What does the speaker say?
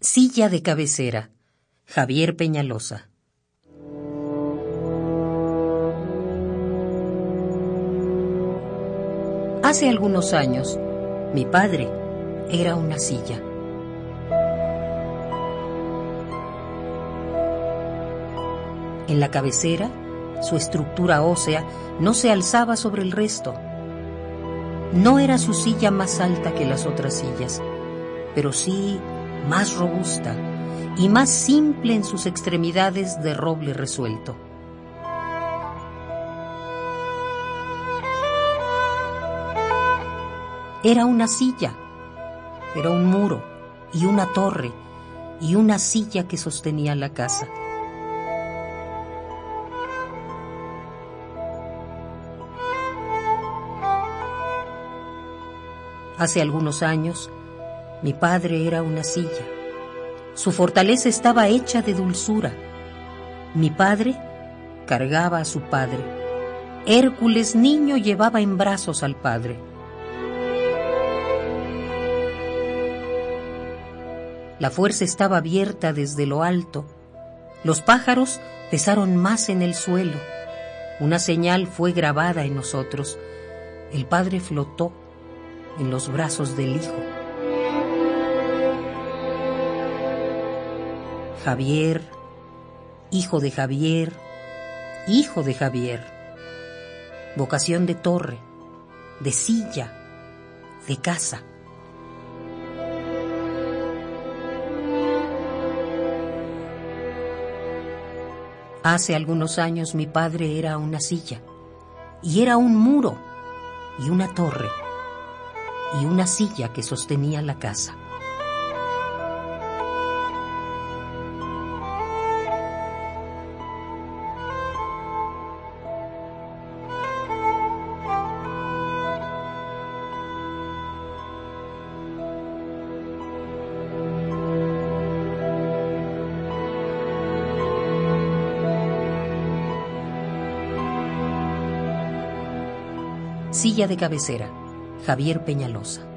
Silla de cabecera. Javier Peñalosa. Hace algunos años, mi padre era una silla. En la cabecera, su estructura ósea no se alzaba sobre el resto. No era su silla más alta que las otras sillas, pero sí más robusta y más simple en sus extremidades de roble resuelto. Era una silla, era un muro y una torre y una silla que sostenía la casa. Hace algunos años, mi padre era una silla. Su fortaleza estaba hecha de dulzura. Mi padre cargaba a su padre. Hércules niño llevaba en brazos al padre. La fuerza estaba abierta desde lo alto. Los pájaros pesaron más en el suelo. Una señal fue grabada en nosotros. El padre flotó en los brazos del hijo. Javier, hijo de Javier, hijo de Javier. Vocación de torre, de silla, de casa. Hace algunos años mi padre era una silla, y era un muro, y una torre, y una silla que sostenía la casa. Silla de cabecera, Javier Peñalosa.